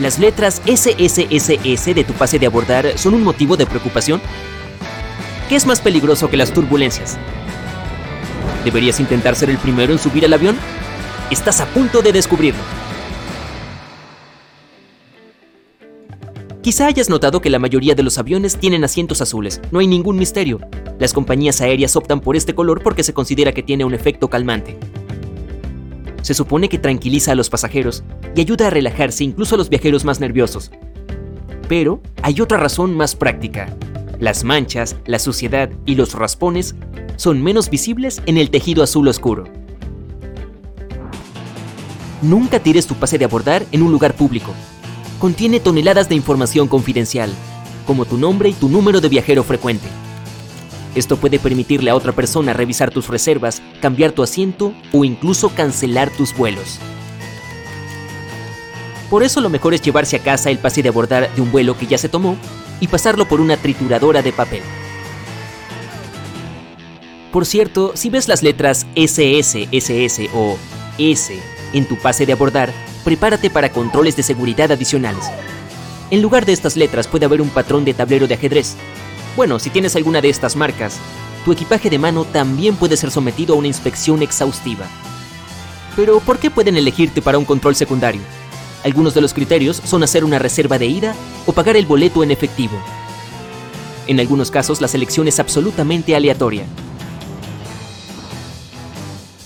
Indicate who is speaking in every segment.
Speaker 1: ¿Las letras SSSS de tu pase de abordar son un motivo de preocupación? ¿Qué es más peligroso que las turbulencias? ¿Deberías intentar ser el primero en subir al avión? Estás a punto de descubrirlo. Quizá hayas notado que la mayoría de los aviones tienen asientos azules, no hay ningún misterio. Las compañías aéreas optan por este color porque se considera que tiene un efecto calmante. Se supone que tranquiliza a los pasajeros y ayuda a relajarse incluso a los viajeros más nerviosos. Pero hay otra razón más práctica. Las manchas, la suciedad y los raspones son menos visibles en el tejido azul oscuro. Nunca tires tu pase de abordar en un lugar público. Contiene toneladas de información confidencial, como tu nombre y tu número de viajero frecuente. Esto puede permitirle a otra persona revisar tus reservas, cambiar tu asiento o incluso cancelar tus vuelos. Por eso lo mejor es llevarse a casa el pase de abordar de un vuelo que ya se tomó y pasarlo por una trituradora de papel. Por cierto, si ves las letras SS, SS o S en tu pase de abordar, prepárate para controles de seguridad adicionales. En lugar de estas letras puede haber un patrón de tablero de ajedrez. Bueno, si tienes alguna de estas marcas, tu equipaje de mano también puede ser sometido a una inspección exhaustiva. Pero, ¿por qué pueden elegirte para un control secundario? Algunos de los criterios son hacer una reserva de ida o pagar el boleto en efectivo. En algunos casos la selección es absolutamente aleatoria.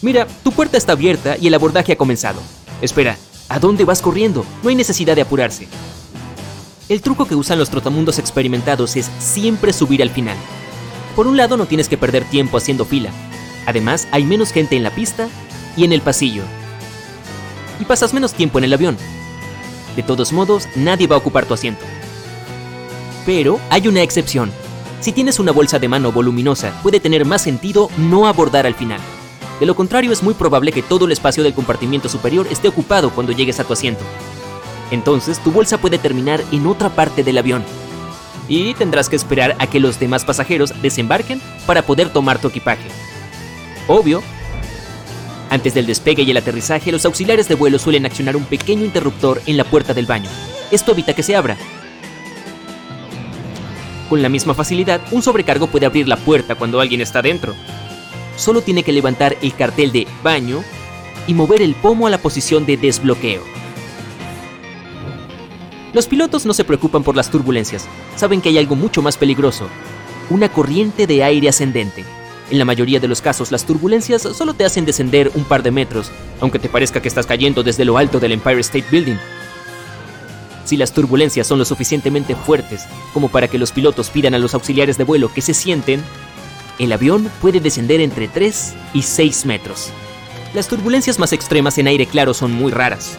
Speaker 1: Mira, tu puerta está abierta y el abordaje ha comenzado. Espera, ¿a dónde vas corriendo? No hay necesidad de apurarse. El truco que usan los trotamundos experimentados es siempre subir al final. Por un lado no tienes que perder tiempo haciendo fila. Además, hay menos gente en la pista y en el pasillo. Y pasas menos tiempo en el avión. De todos modos, nadie va a ocupar tu asiento. Pero hay una excepción. Si tienes una bolsa de mano voluminosa, puede tener más sentido no abordar al final. De lo contrario, es muy probable que todo el espacio del compartimiento superior esté ocupado cuando llegues a tu asiento. Entonces, tu bolsa puede terminar en otra parte del avión. Y tendrás que esperar a que los demás pasajeros desembarquen para poder tomar tu equipaje. Obvio, antes del despegue y el aterrizaje, los auxiliares de vuelo suelen accionar un pequeño interruptor en la puerta del baño. Esto evita que se abra. Con la misma facilidad, un sobrecargo puede abrir la puerta cuando alguien está dentro, solo tiene que levantar el cartel de baño y mover el pomo a la posición de desbloqueo. Los pilotos no se preocupan por las turbulencias, saben que hay algo mucho más peligroso, una corriente de aire ascendente. En la mayoría de los casos las turbulencias solo te hacen descender un par de metros, aunque te parezca que estás cayendo desde lo alto del Empire State Building. Si las turbulencias son lo suficientemente fuertes como para que los pilotos pidan a los auxiliares de vuelo que se sienten, el avión puede descender entre 3 y 6 metros. Las turbulencias más extremas en aire claro son muy raras.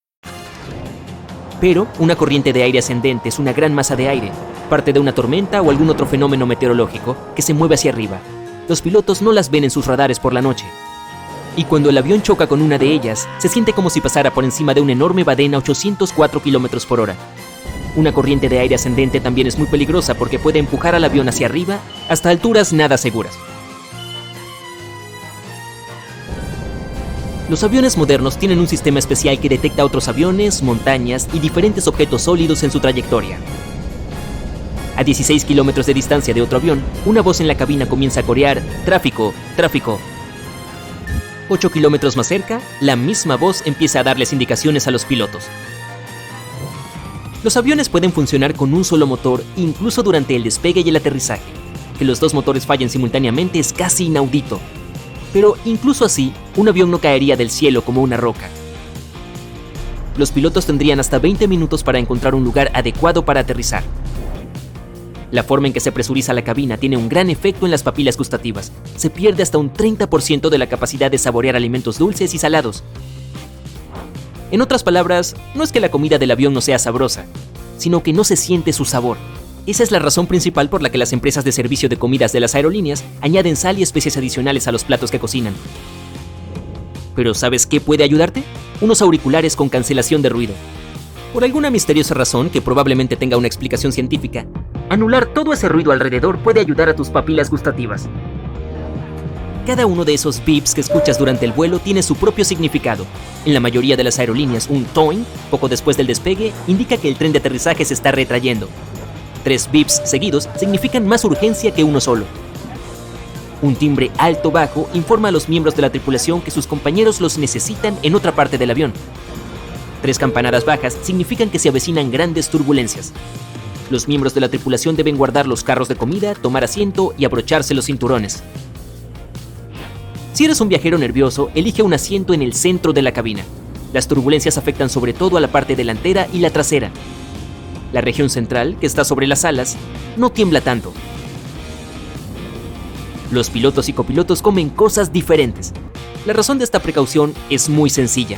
Speaker 1: Pero una corriente de aire ascendente es una gran masa de aire, parte de una tormenta o algún otro fenómeno meteorológico que se mueve hacia arriba. Los pilotos no las ven en sus radares por la noche. Y cuando el avión choca con una de ellas, se siente como si pasara por encima de un enorme badén a 804 km por hora. Una corriente de aire ascendente también es muy peligrosa porque puede empujar al avión hacia arriba hasta alturas nada seguras. Los aviones modernos tienen un sistema especial que detecta otros aviones, montañas y diferentes objetos sólidos en su trayectoria. A 16 kilómetros de distancia de otro avión, una voz en la cabina comienza a corear tráfico, tráfico. 8 kilómetros más cerca, la misma voz empieza a darles indicaciones a los pilotos. Los aviones pueden funcionar con un solo motor incluso durante el despegue y el aterrizaje. Que los dos motores fallen simultáneamente es casi inaudito. Pero incluso así, un avión no caería del cielo como una roca. Los pilotos tendrían hasta 20 minutos para encontrar un lugar adecuado para aterrizar. La forma en que se presuriza la cabina tiene un gran efecto en las papilas gustativas. Se pierde hasta un 30% de la capacidad de saborear alimentos dulces y salados. En otras palabras, no es que la comida del avión no sea sabrosa, sino que no se siente su sabor. Esa es la razón principal por la que las empresas de servicio de comidas de las aerolíneas añaden sal y especies adicionales a los platos que cocinan. Pero ¿sabes qué puede ayudarte? Unos auriculares con cancelación de ruido. Por alguna misteriosa razón que probablemente tenga una explicación científica, anular todo ese ruido alrededor puede ayudar a tus papilas gustativas. Cada uno de esos beeps que escuchas durante el vuelo tiene su propio significado. En la mayoría de las aerolíneas, un toing, poco después del despegue, indica que el tren de aterrizaje se está retrayendo. Tres beeps seguidos significan más urgencia que uno solo. Un timbre alto-bajo informa a los miembros de la tripulación que sus compañeros los necesitan en otra parte del avión. Tres campanadas bajas significan que se avecinan grandes turbulencias. Los miembros de la tripulación deben guardar los carros de comida, tomar asiento y abrocharse los cinturones. Si eres un viajero nervioso, elige un asiento en el centro de la cabina. Las turbulencias afectan sobre todo a la parte delantera y la trasera. La región central, que está sobre las alas, no tiembla tanto, los pilotos y copilotos comen cosas diferentes. La razón de esta precaución es muy sencilla.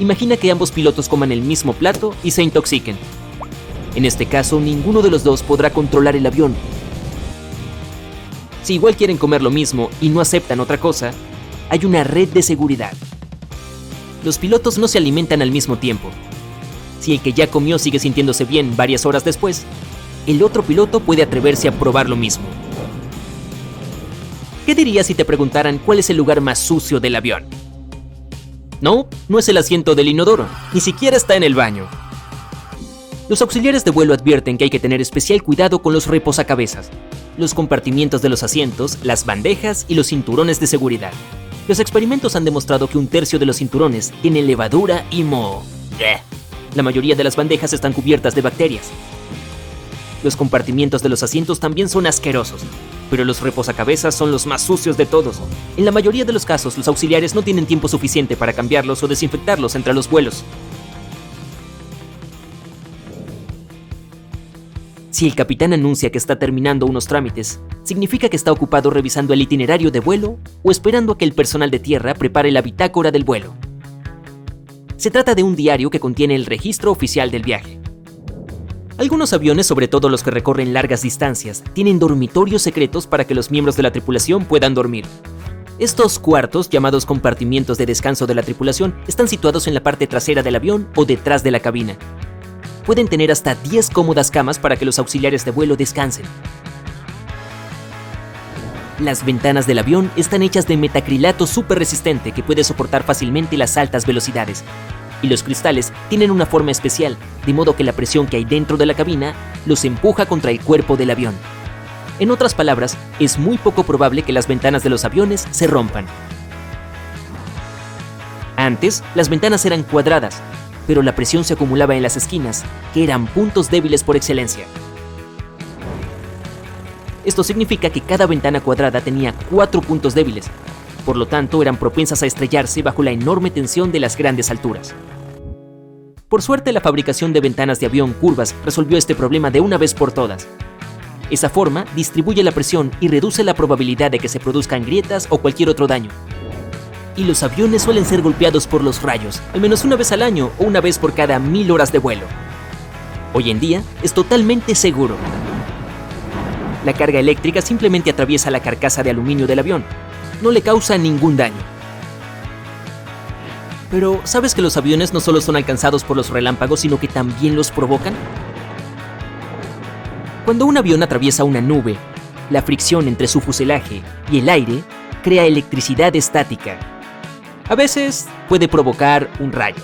Speaker 1: Imagina que ambos pilotos coman el mismo plato y se intoxiquen. En este caso, ninguno de los dos podrá controlar el avión. Si igual quieren comer lo mismo y no aceptan otra cosa, hay una red de seguridad. Los pilotos no se alimentan al mismo tiempo. Si el que ya comió sigue sintiéndose bien varias horas después, el otro piloto puede atreverse a probar lo mismo. ¿Qué dirías si te preguntaran cuál es el lugar más sucio del avión? No, no es el asiento del inodoro, ni siquiera está en el baño. Los auxiliares de vuelo advierten que hay que tener especial cuidado con los reposacabezas, los compartimientos de los asientos, las bandejas y los cinturones de seguridad. Los experimentos han demostrado que un tercio de los cinturones tiene levadura y moho. La mayoría de las bandejas están cubiertas de bacterias. Los compartimientos de los asientos también son asquerosos, pero los reposacabezas son los más sucios de todos. En la mayoría de los casos, los auxiliares no tienen tiempo suficiente para cambiarlos o desinfectarlos entre los vuelos. Si el capitán anuncia que está terminando unos trámites, significa que está ocupado revisando el itinerario de vuelo o esperando a que el personal de tierra prepare la bitácora del vuelo. Se trata de un diario que contiene el registro oficial del viaje. Algunos aviones, sobre todo los que recorren largas distancias, tienen dormitorios secretos para que los miembros de la tripulación puedan dormir. Estos cuartos, llamados compartimientos de descanso de la tripulación, están situados en la parte trasera del avión o detrás de la cabina. Pueden tener hasta 10 cómodas camas para que los auxiliares de vuelo descansen. Las ventanas del avión están hechas de metacrilato súper resistente que puede soportar fácilmente las altas velocidades, y los cristales tienen una forma especial, de modo que la presión que hay dentro de la cabina los empuja contra el cuerpo del avión. En otras palabras, es muy poco probable que las ventanas de los aviones se rompan. Antes, las ventanas eran cuadradas, pero la presión se acumulaba en las esquinas, que eran puntos débiles por excelencia. Esto significa que cada ventana cuadrada tenía cuatro puntos débiles, por lo tanto eran propensas a estrellarse bajo la enorme tensión de las grandes alturas. Por suerte, la fabricación de ventanas de avión curvas resolvió este problema de una vez por todas. Esa forma distribuye la presión y reduce la probabilidad de que se produzcan grietas o cualquier otro daño. Y los aviones suelen ser golpeados por los rayos, al menos una vez al año o una vez por cada mil horas de vuelo. Hoy en día es totalmente seguro. La carga eléctrica simplemente atraviesa la carcasa de aluminio del avión, no le causa ningún daño. Pero, ¿sabes que los aviones no solo son alcanzados por los relámpagos, sino que también los provocan? Cuando un avión atraviesa una nube, la fricción entre su fuselaje y el aire crea electricidad estática. A veces puede provocar un rayo.